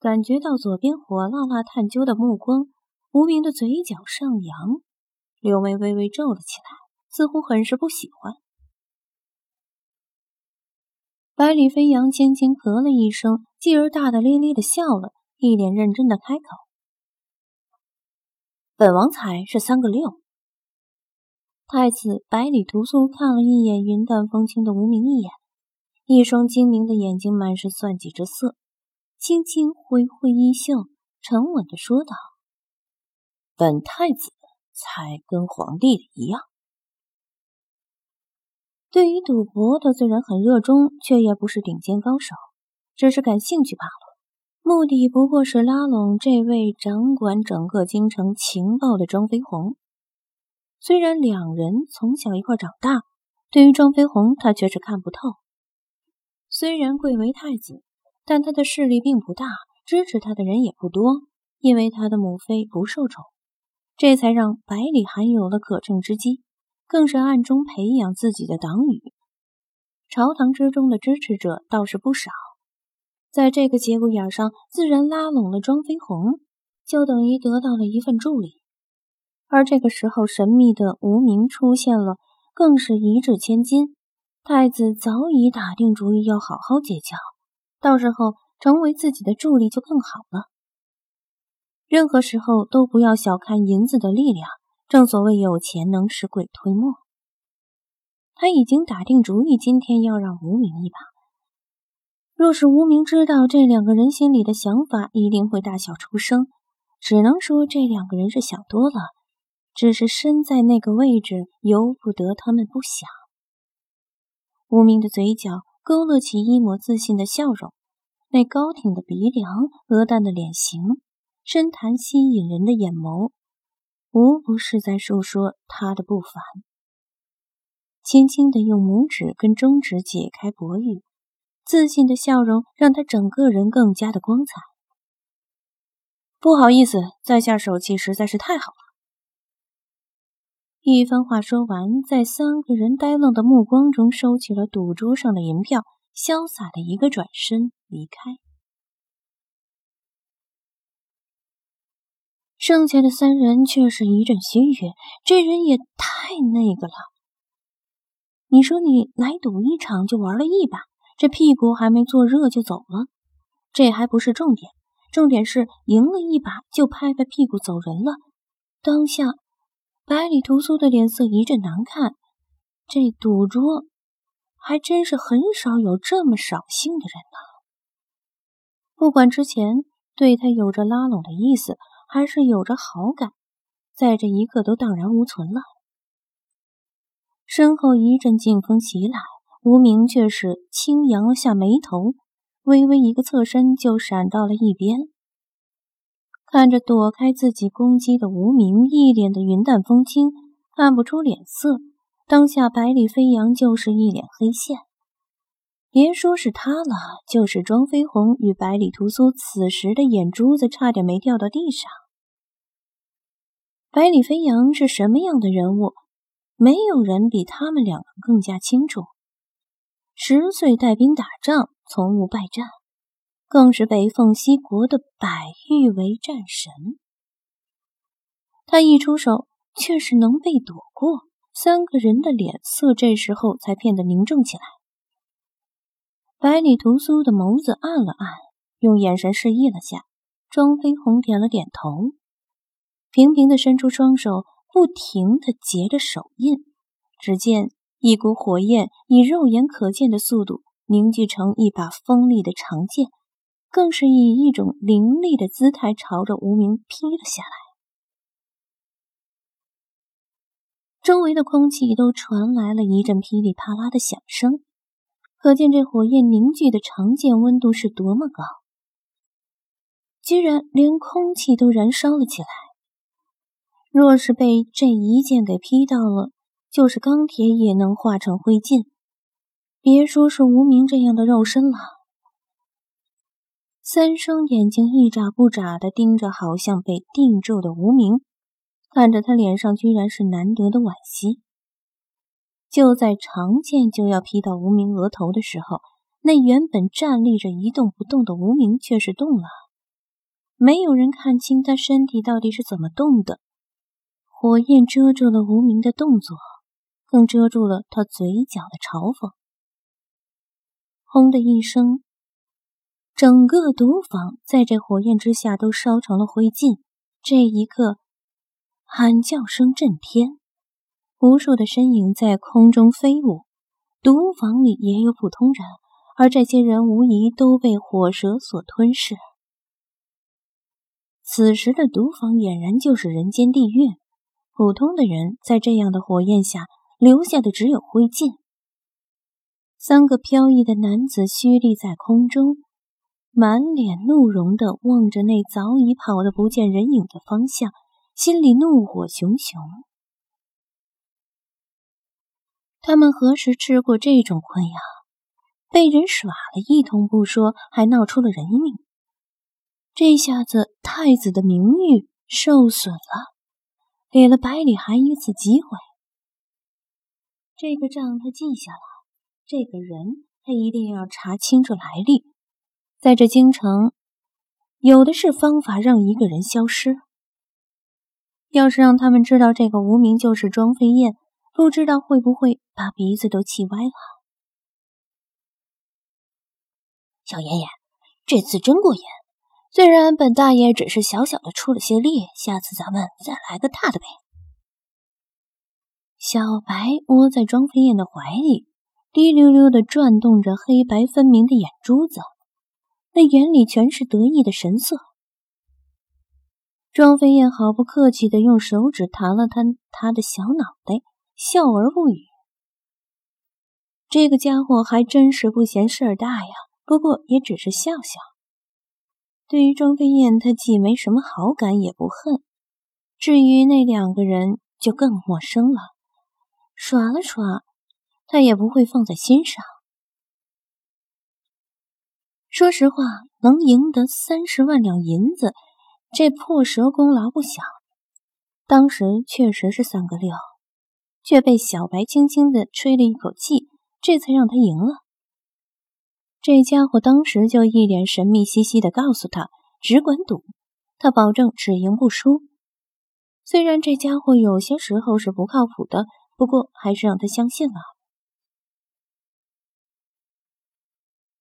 感觉到左边火辣辣探究的目光，无名的嘴角上扬，柳眉微微皱了起来，似乎很是不喜欢。百里飞扬轻轻咳了一声，继而大大咧咧的笑了，一脸认真的开口：“本王才是三个六。”太子百里屠苏看了一眼云淡风轻的无名一眼，一双精明的眼睛满是算计之色，轻轻挥挥衣袖，沉稳的说道：“本太子才跟皇帝一样。”对于赌博，他虽然很热衷，却也不是顶尖高手，只是感兴趣罢了。目的不过是拉拢这位掌管整个京城情报的庄飞鸿。虽然两人从小一块长大，对于庄飞鸿，他却是看不透。虽然贵为太子，但他的势力并不大，支持他的人也不多，因为他的母妃不受宠，这才让百里寒有了可乘之机。更是暗中培养自己的党羽，朝堂之中的支持者倒是不少。在这个节骨眼上，自然拉拢了庄飞鸿，就等于得到了一份助力。而这个时候，神秘的无名出现了，更是一掷千金。太子早已打定主意要好好结交，到时候成为自己的助力就更好了。任何时候都不要小看银子的力量。正所谓有钱能使鬼推磨，他已经打定主意，今天要让无名一把。若是无名知道这两个人心里的想法，一定会大笑出声。只能说这两个人是想多了，只是身在那个位置，由不得他们不想。无名的嘴角勾勒起一抹自信的笑容，那高挺的鼻梁、鹅蛋的脸型、深潭吸引人的眼眸。无不是在诉说他的不凡。轻轻的用拇指跟中指解开薄玉，自信的笑容让他整个人更加的光彩。不好意思，在下手气实在是太好了。一番话说完，在三个人呆愣的目光中，收起了赌桌上的银票，潇洒的一个转身离开。剩下的三人却是一阵心悦，这人也太那个了。你说你来赌一场就玩了一把，这屁股还没坐热就走了，这还不是重点，重点是赢了一把就拍拍屁股走人了。当下，百里屠苏的脸色一阵难看。这赌桌还真是很少有这么扫兴的人呢。不管之前对他有着拉拢的意思。还是有着好感，在这一刻都荡然无存了。身后一阵劲风袭来，无名却是轻扬了下眉头，微微一个侧身就闪到了一边。看着躲开自己攻击的无名，一脸的云淡风轻，看不出脸色。当下百里飞扬就是一脸黑线。别说是他了，就是庄飞鸿与百里屠苏，此时的眼珠子差点没掉到地上。百里飞扬是什么样的人物？没有人比他们两个更加清楚。十岁带兵打仗，从无败战，更是被凤西国的百誉为战神。他一出手，却是能被躲过。三个人的脸色这时候才变得凝重起来。百里屠苏的眸子暗了暗，用眼神示意了下。庄飞鸿点了点头，平平的伸出双手，不停的结着手印。只见一股火焰以肉眼可见的速度凝聚成一把锋利的长剑，更是以一种凌厉的姿态朝着无名劈了下来。周围的空气都传来了一阵噼里啪啦的响声。可见这火焰凝聚的长剑温度是多么高，居然连空气都燃烧了起来。若是被这一剑给劈到了，就是钢铁也能化成灰烬。别说是无名这样的肉身了，三双眼睛一眨不眨的盯着，好像被定住的无名，看着他脸上居然是难得的惋惜。就在长剑就要劈到无名额头的时候，那原本站立着一动不动的无名却是动了，没有人看清他身体到底是怎么动的。火焰遮住了无名的动作，更遮住了他嘴角的嘲讽。轰的一声，整个毒房在这火焰之下都烧成了灰烬。这一刻，喊叫声震天，无数的身影在空中飞舞。毒房里也有普通人，而这些人无疑都被火蛇所吞噬。此时的毒房俨然就是人间地狱，普通的人在这样的火焰下留下的只有灰烬。三个飘逸的男子虚立在空中，满脸怒容的望着那早已跑得不见人影的方向，心里怒火熊熊。他们何时吃过这种亏呀？被人耍了一通不说，还闹出了人命。这下子太子的名誉受损了，给了百里寒一次机会。这个账他记下了，这个人他一定要查清楚来历。在这京城，有的是方法让一个人消失。要是让他们知道这个无名就是庄飞燕。不知道会不会把鼻子都气歪了。小妍妍，这次真过瘾。虽然本大爷只是小小的出了些力，下次咱们再来个大的呗。小白窝在庄飞燕的怀里，滴溜溜的转动着黑白分明的眼珠子，那眼里全是得意的神色。庄飞燕毫不客气的用手指弹了弹他的小脑袋。笑而不语。这个家伙还真是不嫌事儿大呀。不过也只是笑笑。对于庄飞燕，他既没什么好感，也不恨。至于那两个人，就更陌生了。耍了耍，他也不会放在心上。说实话，能赢得三十万两银子，这破蛇功劳不小。当时确实是三个六。却被小白轻轻的吹了一口气，这才让他赢了。这家伙当时就一脸神秘兮兮的告诉他：“只管赌，他保证只赢不输。”虽然这家伙有些时候是不靠谱的，不过还是让他相信了。